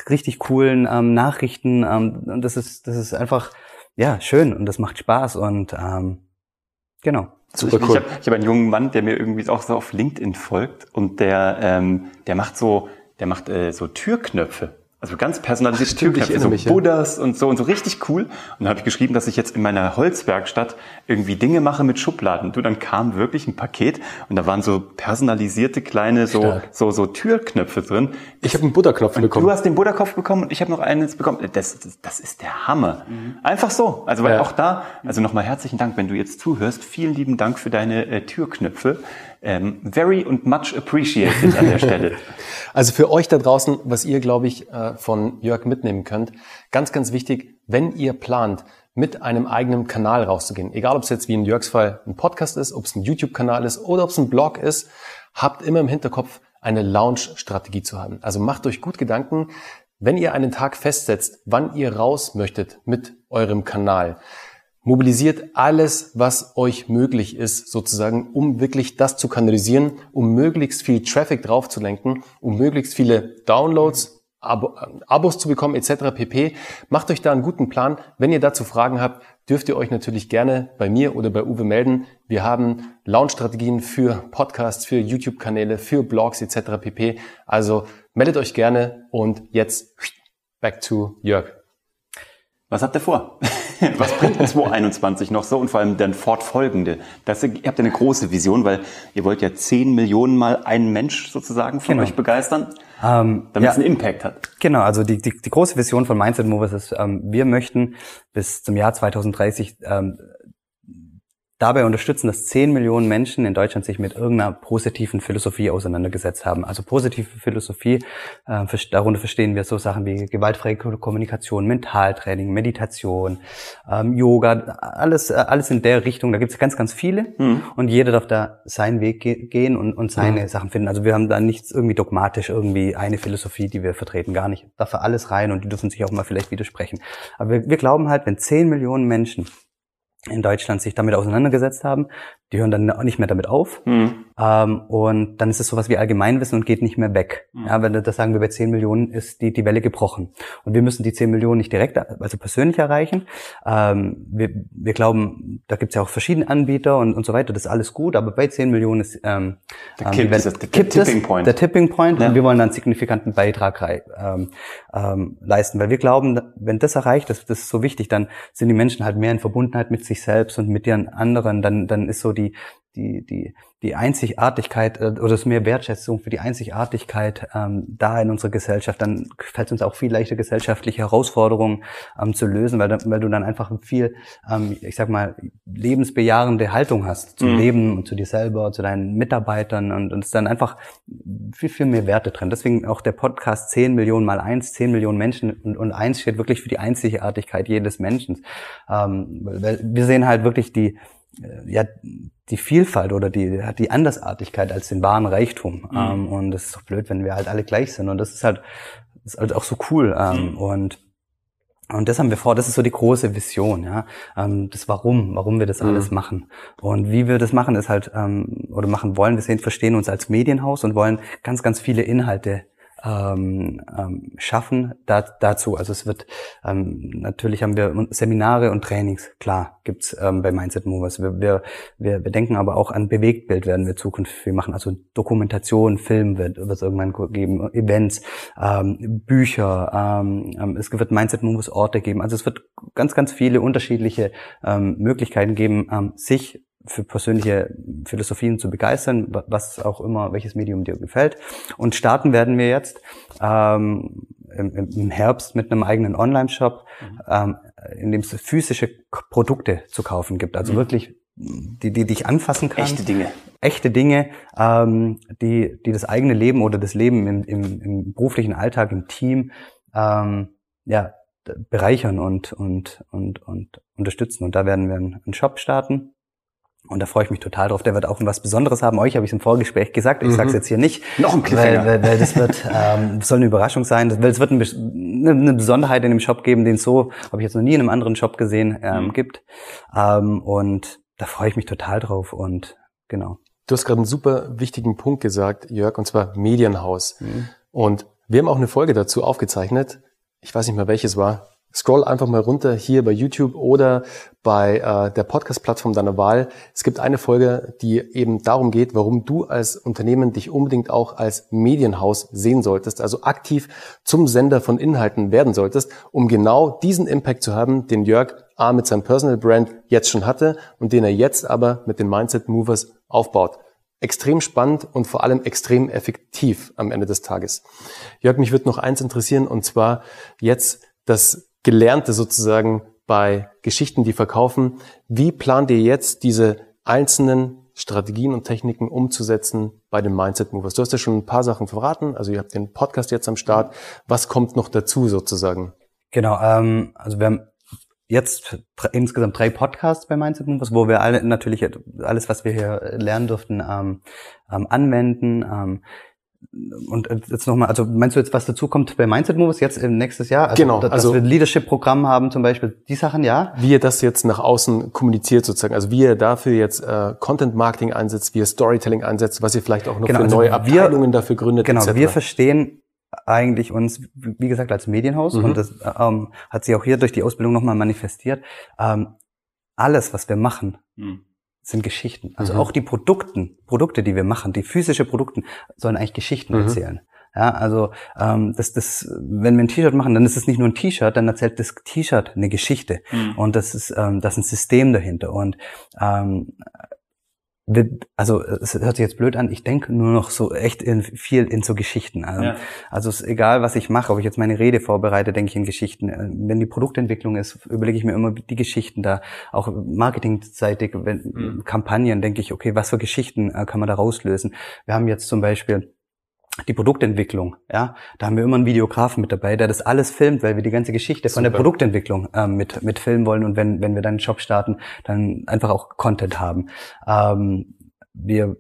richtig coolen ähm, Nachrichten. Ähm, und das ist, das ist einfach ja schön und das macht Spaß und ähm, Genau. Super cool. Ich habe hab einen jungen Mann, der mir irgendwie auch so auf LinkedIn folgt und der, ähm, der macht so, der macht äh, so Türknöpfe. Also ganz personalisierte Türknöpfe, so mich, Buddhas ja. und so und so richtig cool. Und dann habe ich geschrieben, dass ich jetzt in meiner Holzwerkstatt irgendwie Dinge mache mit Schubladen. Du, dann kam wirklich ein Paket und da waren so personalisierte kleine so so so Türknöpfe drin. Ich habe einen Buddha-Knopf bekommen. Du hast den Buddha-Knopf bekommen und ich habe noch eines bekommen. Das, das, das ist der Hammer. Mhm. Einfach so. Also weil ja. auch da, also nochmal herzlichen Dank, wenn du jetzt zuhörst. Vielen lieben Dank für deine äh, Türknöpfe. Ähm, very und much appreciated an der Stelle. Also für euch da draußen, was ihr, glaube ich, äh, von Jörg mitnehmen könnt, ganz, ganz wichtig, wenn ihr plant, mit einem eigenen Kanal rauszugehen, egal ob es jetzt wie in Jörgs Fall ein Podcast ist, ob es ein YouTube-Kanal ist oder ob es ein Blog ist, habt immer im Hinterkopf, eine Launch-Strategie zu haben. Also macht euch gut Gedanken, wenn ihr einen Tag festsetzt, wann ihr raus möchtet mit eurem Kanal mobilisiert alles, was euch möglich ist, sozusagen, um wirklich das zu kanalisieren, um möglichst viel Traffic draufzulenken, um möglichst viele Downloads, Abo, Abos zu bekommen, etc. pp. Macht euch da einen guten Plan. Wenn ihr dazu Fragen habt, dürft ihr euch natürlich gerne bei mir oder bei Uwe melden. Wir haben Launch-Strategien für Podcasts, für YouTube-Kanäle, für Blogs etc. pp. Also meldet euch gerne und jetzt back to Jörg. Was habt ihr vor? Was bringt 2021 noch so und vor allem dann fortfolgende? Das, ihr habt ja eine große Vision, weil ihr wollt ja 10 Millionen mal einen Mensch sozusagen von genau. euch begeistern, ähm, damit ja, es einen Impact hat. Genau, also die, die, die große Vision von Mindset Movers ist, ähm, wir möchten bis zum Jahr 2030 ähm, dabei unterstützen, dass 10 Millionen Menschen in Deutschland sich mit irgendeiner positiven Philosophie auseinandergesetzt haben. Also positive Philosophie, äh, darunter verstehen wir so Sachen wie gewaltfreie Kommunikation, Mentaltraining, Meditation, ähm, Yoga, alles, äh, alles in der Richtung. Da gibt es ganz, ganz viele mhm. und jeder darf da seinen Weg ge gehen und, und seine mhm. Sachen finden. Also wir haben da nichts irgendwie dogmatisch, irgendwie eine Philosophie, die wir vertreten, gar nicht. Dafür alles rein und die dürfen sich auch mal vielleicht widersprechen. Aber wir, wir glauben halt, wenn 10 Millionen Menschen in Deutschland sich damit auseinandergesetzt haben, die hören dann auch nicht mehr damit auf. Mhm. Ähm, und dann ist es sowas wie Allgemeinwissen und geht nicht mehr weg. Mhm. Ja, wenn das sagen wir bei 10 Millionen ist die, die Welle gebrochen. Und wir müssen die 10 Millionen nicht direkt, also persönlich erreichen. Ähm, wir, wir glauben, da gibt es ja auch verschiedene Anbieter und, und so weiter, das ist alles gut, aber bei 10 Millionen ist ähm, der, ähm, Welle, der, der Tipping Point. Der Tipping Point ja. und wir wollen einen signifikanten Beitrag ähm, ähm, leisten, weil wir glauben, wenn das erreicht, das, das ist so wichtig, dann sind die Menschen halt mehr in Verbundenheit mit sich selbst und mit ihren anderen, dann, dann ist so die, die, die, die Einzigartigkeit äh, oder es mehr Wertschätzung für die Einzigartigkeit ähm, da in unserer Gesellschaft, dann fällt es uns auch viel leichter, gesellschaftliche Herausforderungen ähm, zu lösen, weil, weil du dann einfach viel, ähm, ich sag mal, lebensbejahende Haltung hast zum mhm. Leben und zu dir selber, zu deinen Mitarbeitern und, und es ist dann einfach viel, viel mehr Werte drin. Deswegen auch der Podcast 10 Millionen mal eins, 10 Millionen Menschen und, und eins steht wirklich für die Einzigartigkeit jedes Menschen. Ähm, weil wir sehen halt wirklich die, ja, die Vielfalt oder die, hat die Andersartigkeit als den wahren Reichtum. Mhm. Ähm, und das ist so blöd, wenn wir halt alle gleich sind. Und das ist halt, das ist halt auch so cool. Ähm, mhm. Und und das haben wir vor, das ist so die große Vision, ja. Ähm, das Warum, warum wir das mhm. alles machen. Und wie wir das machen, ist halt, ähm, oder machen wollen, wir sehen, verstehen uns als Medienhaus und wollen ganz, ganz viele Inhalte ähm, ähm, schaffen da, dazu. Also es wird ähm, natürlich haben wir Seminare und Trainings, klar, gibt's ähm, bei Mindset Movers. Wir, wir, wir, wir denken aber auch an Bewegtbild werden wir Zukunft wir machen. Also Dokumentation, Film wird es irgendwann geben, Events, ähm, Bücher, ähm, ähm, es wird Mindset Movers Orte geben. Also es wird ganz, ganz viele unterschiedliche ähm, Möglichkeiten geben, ähm, sich für persönliche Philosophien zu begeistern, was auch immer, welches Medium dir gefällt. Und starten werden wir jetzt ähm, im, im, Herbst mit einem eigenen Online-Shop, mhm. ähm, in dem es physische Produkte zu kaufen gibt. Also mhm. wirklich, die, die dich anfassen kann. Echte Dinge. Echte Dinge, ähm, die, die das eigene Leben oder das Leben im, im, im beruflichen Alltag, im Team, ähm, ja, bereichern und, und, und, und unterstützen. Und da werden wir einen Shop starten und da freue ich mich total drauf. Der wird auch was Besonderes haben. Euch habe ich im Vorgespräch gesagt. Ich mhm. sage es jetzt hier nicht. Noch ein Cliffhanger. Weil, weil, weil das wird, ähm, soll eine Überraschung sein. Weil es wird eine, eine Besonderheit in dem Shop geben, den es so, habe ich jetzt noch nie in einem anderen Shop gesehen, ähm, mhm. gibt. Ähm, und da freue ich mich total drauf. Und genau. Du hast gerade einen super wichtigen Punkt gesagt, Jörg, und zwar Medienhaus. Mhm. Und wir haben auch eine Folge dazu aufgezeichnet. Ich weiß nicht mehr, welches war. Scroll einfach mal runter hier bei YouTube oder bei äh, der Podcast-Plattform deiner Wahl. Es gibt eine Folge, die eben darum geht, warum du als Unternehmen dich unbedingt auch als Medienhaus sehen solltest, also aktiv zum Sender von Inhalten werden solltest, um genau diesen Impact zu haben, den Jörg A mit seinem Personal Brand jetzt schon hatte und den er jetzt aber mit den Mindset Movers aufbaut extrem spannend und vor allem extrem effektiv am Ende des Tages. Jörg, mich wird noch eins interessieren und zwar jetzt das Gelernte sozusagen bei Geschichten, die verkaufen. Wie plant ihr jetzt diese einzelnen Strategien und Techniken umzusetzen bei den Mindset Movers? Du hast ja schon ein paar Sachen verraten. Also ihr habt den Podcast jetzt am Start. Was kommt noch dazu sozusagen? Genau, ähm, also wir haben jetzt insgesamt drei Podcasts bei Mindset Movers, wo wir alle natürlich alles, was wir hier lernen durften, ähm, ähm, anwenden. Ähm, und jetzt nochmal, also meinst du jetzt, was dazu kommt bei Mindset Moves jetzt im nächstes Jahr? Also, genau. Dass also, wir Leadership-Programm haben zum Beispiel, die Sachen, ja? Wie ihr das jetzt nach außen kommuniziert sozusagen, also wie ihr dafür jetzt äh, Content-Marketing einsetzt, wie ihr Storytelling einsetzt, was ihr vielleicht auch noch genau, für also neue Abteilungen wir, dafür gründet, Genau, etc. wir verstehen eigentlich uns, wie gesagt, als Medienhaus mhm. und das ähm, hat sich auch hier durch die Ausbildung nochmal manifestiert. Ähm, alles, was wir machen, mhm sind Geschichten. Also mhm. auch die Produkten, Produkte, die wir machen, die physische Produkte, sollen eigentlich Geschichten mhm. erzählen. Ja, also ähm, das, das, wenn wir ein T-Shirt machen, dann ist es nicht nur ein T-Shirt, dann erzählt das T-Shirt eine Geschichte mhm. und das ist ähm, das ist ein System dahinter und ähm, also es hört sich jetzt blöd an, ich denke nur noch so echt in, viel in so Geschichten. Also, ja. also es ist egal, was ich mache, ob ich jetzt meine Rede vorbereite, denke ich in Geschichten. Äh, wenn die Produktentwicklung ist, überlege ich mir immer die Geschichten da. Auch marketingseitig, wenn mhm. Kampagnen, denke ich, okay, was für Geschichten äh, kann man da rauslösen? Wir haben jetzt zum Beispiel die Produktentwicklung, ja, da haben wir immer einen Videografen mit dabei, der das alles filmt, weil wir die ganze Geschichte Super. von der Produktentwicklung ähm, mit mit filmen wollen und wenn wenn wir dann einen Shop starten, dann einfach auch Content haben. Ähm, wir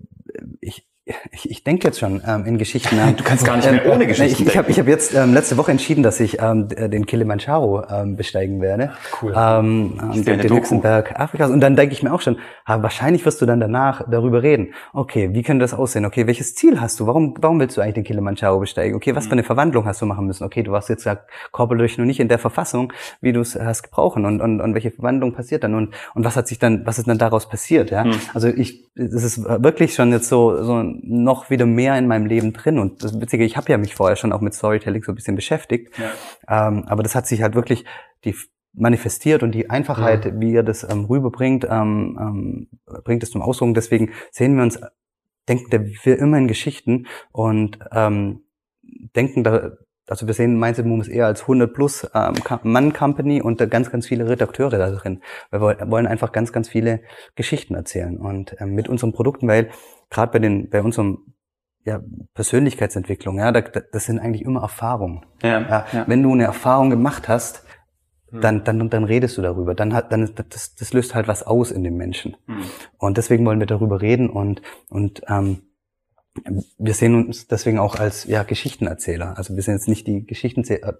ich ich, ich denke jetzt schon ähm, in Geschichten. Ähm, du kannst gar nicht mehr ohne Geschichten. ich ich habe ich hab jetzt ähm, letzte Woche entschieden, dass ich ähm, den Kilimanjaro ähm, besteigen werde. Cool. Ähm, ähm den, den höchsten Berg Afrikas. Und dann denke ich mir auch schon, ah, wahrscheinlich wirst du dann danach darüber reden. Okay, wie könnte das aussehen? Okay, welches Ziel hast du? Warum, warum willst du eigentlich den Kilimanjaro besteigen? Okay, was für eine Verwandlung hast du machen müssen? Okay, du warst jetzt ja körperlich noch nicht in der Verfassung, wie du es hast gebrauchen und, und, und welche Verwandlung passiert dann und, und was hat sich dann, was ist dann daraus passiert? Ja, hm. also ich, es ist wirklich schon jetzt so, so noch wieder mehr in meinem Leben drin. Und das Witzige, ich habe ja mich vorher schon auch mit Storytelling so ein bisschen beschäftigt. Ja. Ähm, aber das hat sich halt wirklich die manifestiert und die Einfachheit, ja. wie er das ähm, rüberbringt, ähm, ähm, bringt es zum Ausdruck. Deswegen sehen wir uns, denken wir immer in Geschichten und ähm, denken da, also wir sehen Mindset Movements eher als 100 plus ähm, Mann Company und da ganz, ganz viele Redakteure da drin. Wir wollen einfach ganz, ganz viele Geschichten erzählen und ähm, mit unseren Produkten, weil gerade bei den, bei unserem ja, Persönlichkeitsentwicklung, ja, da, das sind eigentlich immer Erfahrungen. Ja, ja, ja. Wenn du eine Erfahrung gemacht hast, hm. dann, dann, dann redest du darüber. Dann hat, dann das, das löst halt was aus in dem Menschen. Mhm. Und deswegen wollen wir darüber reden und und ähm, wir sehen uns deswegen auch als ja, Geschichtenerzähler. Also wir sind jetzt nicht die Geschichtenerzähler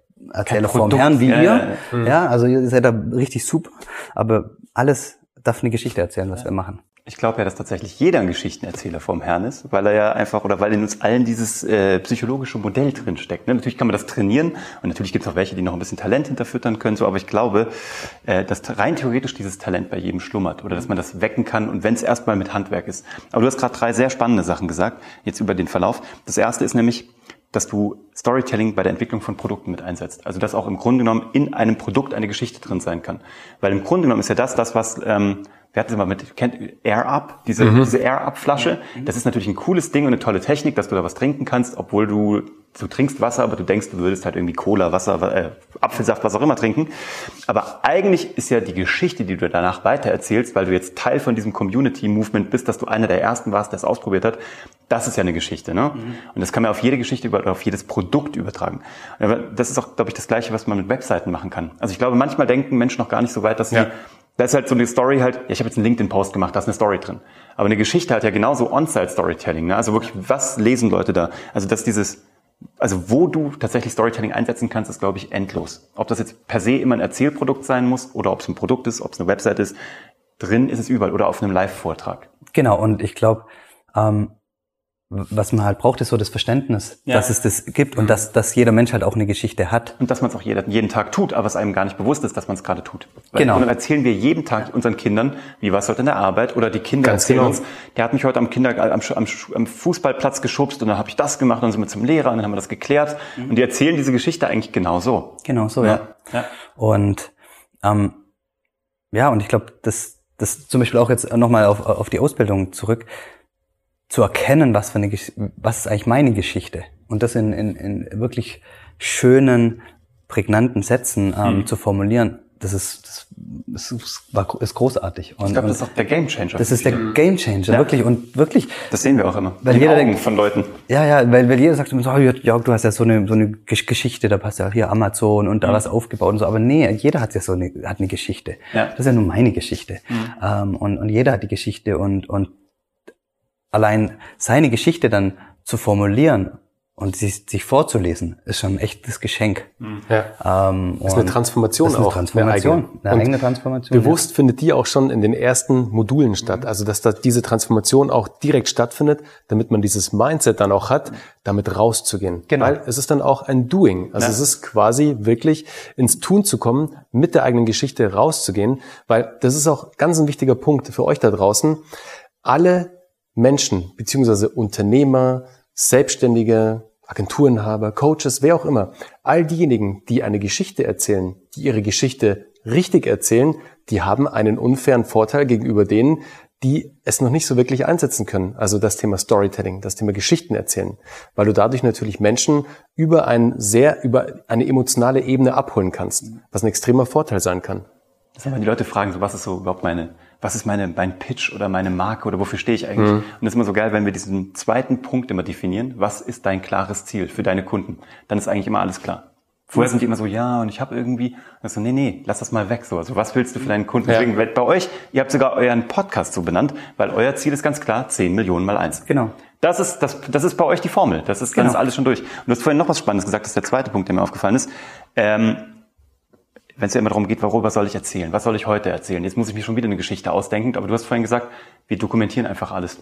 vom Herrn wie ja, ihr. Ja, ja, also ihr seid da richtig super, aber alles darf eine Geschichte erzählen, was ja. wir machen. Ich glaube ja, dass tatsächlich jeder ein Geschichtenerzähler vom Herrn ist, weil er ja einfach oder weil in uns allen dieses äh, psychologische Modell drin steckt. Ne? Natürlich kann man das trainieren und natürlich gibt es auch welche, die noch ein bisschen Talent hinterfüttern können, so, aber ich glaube, äh, dass rein theoretisch dieses Talent bei jedem schlummert oder dass man das wecken kann und wenn es erstmal mit Handwerk ist. Aber du hast gerade drei sehr spannende Sachen gesagt, jetzt über den Verlauf. Das erste ist nämlich, dass du Storytelling bei der Entwicklung von Produkten mit einsetzt. Also dass auch im Grunde genommen in einem Produkt eine Geschichte drin sein kann. Weil im Grunde genommen ist ja das, das was ähm, wir hatten es mal mit, kennt Air Up, diese, mhm. diese Air Up Flasche. Das ist natürlich ein cooles Ding und eine tolle Technik, dass du da was trinken kannst, obwohl du, du trinkst Wasser, aber du denkst, du würdest halt irgendwie Cola, Wasser, äh, Apfelsaft, was auch immer trinken. Aber eigentlich ist ja die Geschichte, die du danach weitererzählst, weil du jetzt Teil von diesem Community Movement bist, dass du einer der ersten warst, der es ausprobiert hat. Das ist ja eine Geschichte, ne? Mhm. Und das kann man auf jede Geschichte über, auf jedes Produkt übertragen. Aber das ist auch, glaube ich, das Gleiche, was man mit Webseiten machen kann. Also ich glaube, manchmal denken Menschen noch gar nicht so weit, dass sie ja da ist halt so eine Story halt, ja, ich habe jetzt einen LinkedIn-Post gemacht, da ist eine Story drin. Aber eine Geschichte hat ja genauso On-Site-Storytelling. Ne? Also wirklich, was lesen Leute da? Also dass dieses, also wo du tatsächlich Storytelling einsetzen kannst, ist, glaube ich, endlos. Ob das jetzt per se immer ein Erzählprodukt sein muss oder ob es ein Produkt ist, ob es eine Website ist, drin ist es überall oder auf einem Live-Vortrag. Genau, und ich glaube, ähm, was man halt braucht, ist so das Verständnis, ja. dass es das gibt und dass, dass jeder Mensch halt auch eine Geschichte hat. Und dass man es auch jeden, jeden Tag tut, aber es einem gar nicht bewusst ist, dass man es gerade tut. Weil genau. Und dann erzählen wir jeden Tag unseren Kindern, wie war es heute in der Arbeit oder die Kinder Ganz erzählen genau. uns, der hat mich heute am Kinder am, am, am Fußballplatz geschubst und dann habe ich das gemacht und dann sind wir zum Lehrer und dann haben wir das geklärt. Mhm. Und die erzählen diese Geschichte eigentlich genau so. Genau so, ja. ja. Und ähm, ja, und ich glaube, das, das zum Beispiel auch jetzt nochmal auf, auf die Ausbildung zurück zu erkennen, was für eine, was ist eigentlich meine Geschichte und das in, in, in wirklich schönen, prägnanten Sätzen ähm, hm. zu formulieren, das ist, das, ist, war, ist großartig. Und, ich glaube, das ist auch der Gamechanger. Das ist der Gamechanger, ja. wirklich und wirklich. Das sehen wir auch immer. Weil jeder denkt, von Leuten. Ja, ja, weil, weil jeder sagt immer so, oh, Jörg, du hast ja so eine so eine Geschichte, da passt ja hier Amazon und da mhm. was aufgebaut und so. Aber nee, jeder hat ja so eine hat eine Geschichte. Ja. Das ist ja nur meine Geschichte. Mhm. Ähm, und, und jeder hat die Geschichte und und allein seine Geschichte dann zu formulieren und sich, sich vorzulesen, ist schon ein echtes Geschenk. Ja. Ähm, das ist eine Transformation das ist eine auch. Transformation, eine eigene, eine eigene Transformation. Bewusst ja. findet die auch schon in den ersten Modulen statt. Mhm. Also dass da diese Transformation auch direkt stattfindet, damit man dieses Mindset dann auch hat, damit rauszugehen. Genau. Weil es ist dann auch ein Doing. Also ja. es ist quasi wirklich ins Tun zu kommen, mit der eigenen Geschichte rauszugehen. Weil das ist auch ganz ein wichtiger Punkt für euch da draußen. Alle Menschen beziehungsweise Unternehmer, Selbstständige, Agenturenhaber, Coaches, wer auch immer, all diejenigen, die eine Geschichte erzählen, die ihre Geschichte richtig erzählen, die haben einen unfairen Vorteil gegenüber denen, die es noch nicht so wirklich einsetzen können. Also das Thema Storytelling, das Thema Geschichten erzählen, weil du dadurch natürlich Menschen über ein sehr, über eine emotionale Ebene abholen kannst, was ein extremer Vorteil sein kann. Das sind die Leute fragen, so was ist so überhaupt meine was ist meine, mein Pitch oder meine Marke oder wofür stehe ich eigentlich? Mhm. Und das ist immer so geil, wenn wir diesen zweiten Punkt immer definieren, was ist dein klares Ziel für deine Kunden? Dann ist eigentlich immer alles klar. Vorher sind die immer so, ja, und ich habe irgendwie, also nee, nee, lass das mal weg. So, also was willst du für deinen Kunden? Ja. Deswegen, bei euch, ihr habt sogar euren Podcast so benannt, weil euer Ziel ist ganz klar 10 Millionen mal eins. Genau. Das ist, das, das ist bei euch die Formel. Das ist, genau. dann ist alles schon durch. Und du hast vorhin noch was Spannendes gesagt, das ist der zweite Punkt, der mir aufgefallen ist. Ähm, wenn es ja immer darum geht, worüber soll ich erzählen? Was soll ich heute erzählen? Jetzt muss ich mir schon wieder eine Geschichte ausdenken, aber du hast vorhin gesagt, wir dokumentieren einfach alles.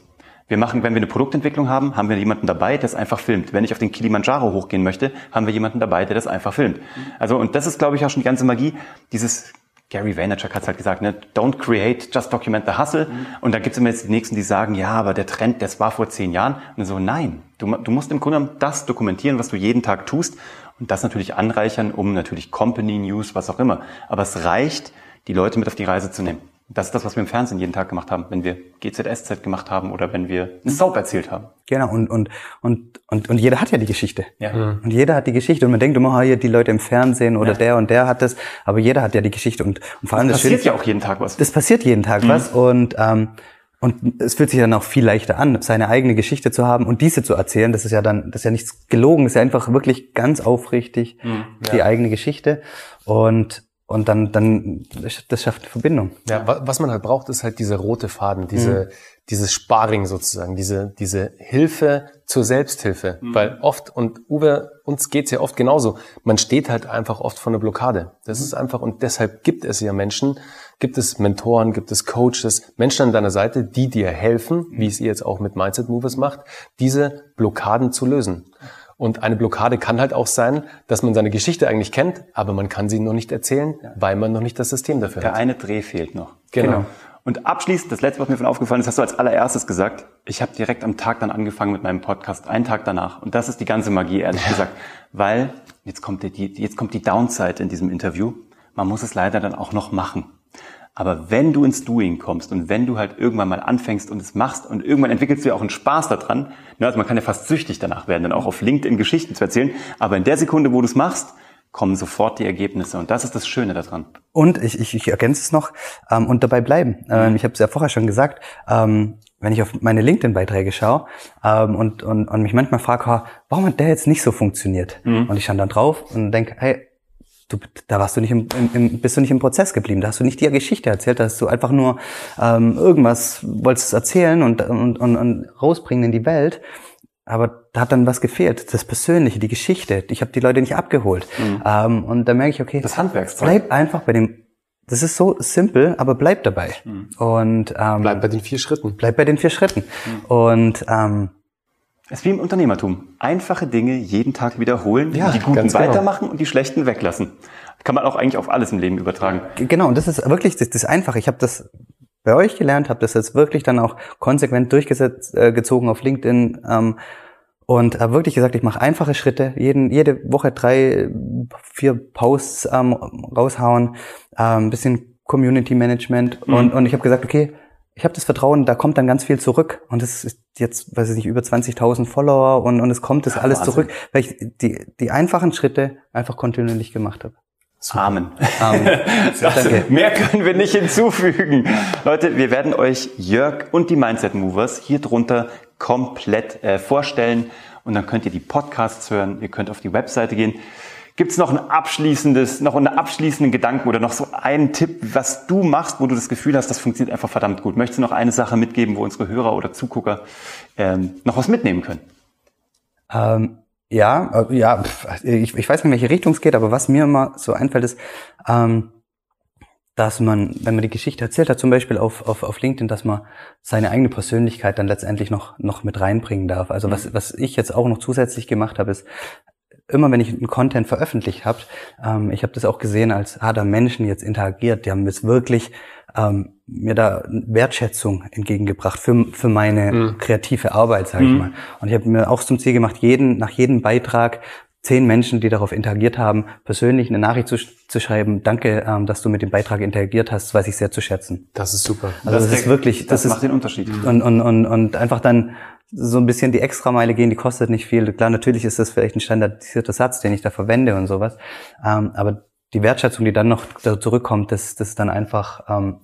Wir machen, wenn wir eine Produktentwicklung haben, haben wir jemanden dabei, der es einfach filmt. Wenn ich auf den Kilimanjaro hochgehen möchte, haben wir jemanden dabei, der das einfach filmt. Also, und das ist, glaube ich, auch schon die ganze Magie, dieses Gary Vaynerchuk hat es halt gesagt, ne, don't create, just document the hustle. Mhm. Und da gibt es immer jetzt die Nächsten, die sagen, ja, aber der Trend, das war vor zehn Jahren. Und so, nein, du, du musst im Grunde genommen das dokumentieren, was du jeden Tag tust und das natürlich anreichern, um natürlich Company News, was auch immer. Aber es reicht, die Leute mit auf die Reise zu nehmen. Das ist das, was wir im Fernsehen jeden Tag gemacht haben, wenn wir GZSZ gemacht haben oder wenn wir eine Soap erzählt haben. Genau, und, und, und, und, und jeder hat ja die Geschichte. Ja. Mhm. Und jeder hat die Geschichte. Und man denkt immer, oh, hier die Leute im Fernsehen oder ja. der und der hat das, aber jeder hat ja die Geschichte. Und, und vor allem das, das passiert ja auch jeden Tag was. Das passiert jeden Tag mhm. was. Und ähm, und es fühlt sich dann auch viel leichter an, seine eigene Geschichte zu haben und diese zu erzählen. Das ist ja dann, das ist ja nichts gelogen, das ist ja einfach wirklich ganz aufrichtig mhm, ja. die eigene Geschichte. Und und dann, dann, das schafft eine Verbindung. Ja, was man halt braucht, ist halt dieser rote Faden, diese, mhm. dieses Sparring sozusagen, diese, diese Hilfe zur Selbsthilfe. Mhm. Weil oft, und Uwe, uns geht's ja oft genauso, man steht halt einfach oft vor einer Blockade. Das mhm. ist einfach, und deshalb gibt es ja Menschen, gibt es Mentoren, gibt es Coaches, Menschen an deiner Seite, die dir helfen, wie es ihr jetzt auch mit Mindset Movers macht, diese Blockaden zu lösen. Und eine Blockade kann halt auch sein, dass man seine Geschichte eigentlich kennt, aber man kann sie noch nicht erzählen, weil man noch nicht das System dafür Der hat. Der eine Dreh fehlt noch. Genau. genau. Und abschließend, das letzte, was mir von aufgefallen ist, hast du als allererstes gesagt, ich habe direkt am Tag dann angefangen mit meinem Podcast, einen Tag danach. Und das ist die ganze Magie, ehrlich ja. gesagt. Weil, jetzt kommt die, jetzt kommt die Downside in diesem Interview, man muss es leider dann auch noch machen. Aber wenn du ins Doing kommst und wenn du halt irgendwann mal anfängst und es machst und irgendwann entwickelst du ja auch einen Spaß daran, ne, also man kann ja fast süchtig danach werden, dann auch auf LinkedIn Geschichten zu erzählen, aber in der Sekunde, wo du es machst, kommen sofort die Ergebnisse und das ist das Schöne daran. Und ich, ich, ich ergänze es noch ähm, und dabei bleiben. Ähm, ich habe es ja vorher schon gesagt, ähm, wenn ich auf meine LinkedIn-Beiträge schaue ähm, und, und, und mich manchmal frage, warum hat der jetzt nicht so funktioniert? Mhm. Und ich schaue dann drauf und denke, hey, du, da warst du nicht im, im, bist du nicht im Prozess geblieben. Da hast du nicht die Geschichte erzählt, da hast du einfach nur ähm, irgendwas wolltest erzählen und, und, und, und rausbringen in die Welt. Aber da hat dann was gefehlt, das Persönliche, die Geschichte. Ich habe die Leute nicht abgeholt. Mhm. Ähm, und da merke ich, okay, das Handwerkszeug. bleib einfach bei dem. Das ist so simpel, aber bleib dabei. Mhm. Und ähm, bleib bei den vier Schritten. Bleib bei den vier Schritten. Mhm. Und ähm, es ist wie im Unternehmertum. Einfache Dinge jeden Tag wiederholen, ja, die guten genau. weitermachen genau. und die schlechten weglassen. Kann man auch eigentlich auf alles im Leben übertragen. Genau, und das ist wirklich das, das Einfache. Ich habe das bei euch gelernt, habe das jetzt wirklich dann auch konsequent durchgesetzt, äh, gezogen auf LinkedIn ähm, und habe wirklich gesagt, ich mache einfache Schritte, jeden, jede Woche drei, vier Posts ähm, raushauen, ähm, bisschen Community Management mhm. und, und ich habe gesagt, okay, ich habe das Vertrauen, da kommt dann ganz viel zurück. Und es ist jetzt, weiß ich nicht, über 20.000 Follower und, und es kommt das ja, alles Wahnsinn. zurück, weil ich die, die einfachen Schritte einfach kontinuierlich gemacht habe. Super. Amen. Amen. Danke. Mehr können wir nicht hinzufügen. Leute, wir werden euch Jörg und die Mindset Movers hier drunter komplett äh, vorstellen und dann könnt ihr die Podcasts hören, ihr könnt auf die Webseite gehen. Gibt es noch ein abschließendes, noch einen abschließenden Gedanken oder noch so einen Tipp, was du machst, wo du das Gefühl hast, das funktioniert einfach verdammt gut? Möchtest du noch eine Sache mitgeben, wo unsere Hörer oder Zugucker ähm, noch was mitnehmen können? Ähm, ja, äh, ja, ich, ich weiß nicht, in welche Richtung es geht, aber was mir immer so einfällt, ist, ähm, dass man, wenn man die Geschichte erzählt hat, zum Beispiel auf, auf, auf LinkedIn, dass man seine eigene Persönlichkeit dann letztendlich noch, noch mit reinbringen darf. Also was, was ich jetzt auch noch zusätzlich gemacht habe, ist, immer wenn ich einen Content veröffentlicht habe, ähm, ich habe das auch gesehen, als ah, da Menschen jetzt interagiert, die haben jetzt wirklich ähm, mir da Wertschätzung entgegengebracht für, für meine mhm. kreative Arbeit, sage ich mhm. mal. Und ich habe mir auch zum Ziel gemacht, jeden, nach jedem Beitrag zehn Menschen, die darauf interagiert haben, persönlich eine Nachricht zu, zu schreiben. Danke, ähm, dass du mit dem Beitrag interagiert hast, das weiß ich sehr zu schätzen. Das ist super. Also das, das ist wirklich, das, das macht ist, den Unterschied. Und, und, und, und einfach dann so ein bisschen die Extrameile gehen, die kostet nicht viel. Klar, natürlich ist das vielleicht ein standardisierter Satz, den ich da verwende und sowas. Ähm, aber die Wertschätzung, die dann noch zurückkommt, das, das dann einfach, ähm,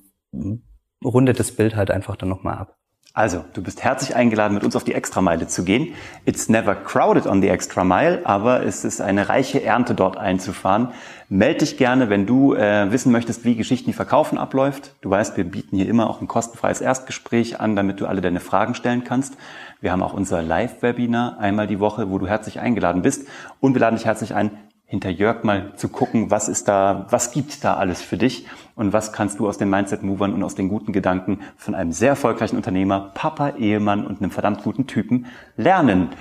rundet das Bild halt einfach dann nochmal ab. Also, du bist herzlich eingeladen, mit uns auf die Extrameile zu gehen. It's never crowded on the Extra Mile, aber es ist eine reiche Ernte dort einzufahren. Meld dich gerne, wenn du äh, wissen möchtest, wie Geschichten die Verkaufen abläuft. Du weißt, wir bieten hier immer auch ein kostenfreies Erstgespräch an, damit du alle deine Fragen stellen kannst. Wir haben auch unser Live-Webinar einmal die Woche, wo du herzlich eingeladen bist. Und wir laden dich herzlich ein, hinter Jörg mal zu gucken, was ist da, was gibt da alles für dich und was kannst du aus den Mindset-Movern und aus den guten Gedanken von einem sehr erfolgreichen Unternehmer, Papa, Ehemann und einem verdammt guten Typen lernen.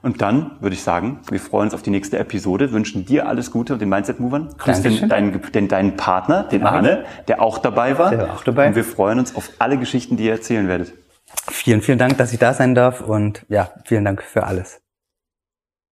Und dann würde ich sagen, wir freuen uns auf die nächste Episode, wünschen dir alles Gute und den Mindset-Movern. Grüß den, deinen, den, deinen Partner, den Arne, der auch dabei war. Der war auch dabei. Und wir freuen uns auf alle Geschichten, die ihr erzählen werdet. Vielen, vielen Dank, dass ich da sein darf und ja, vielen Dank für alles.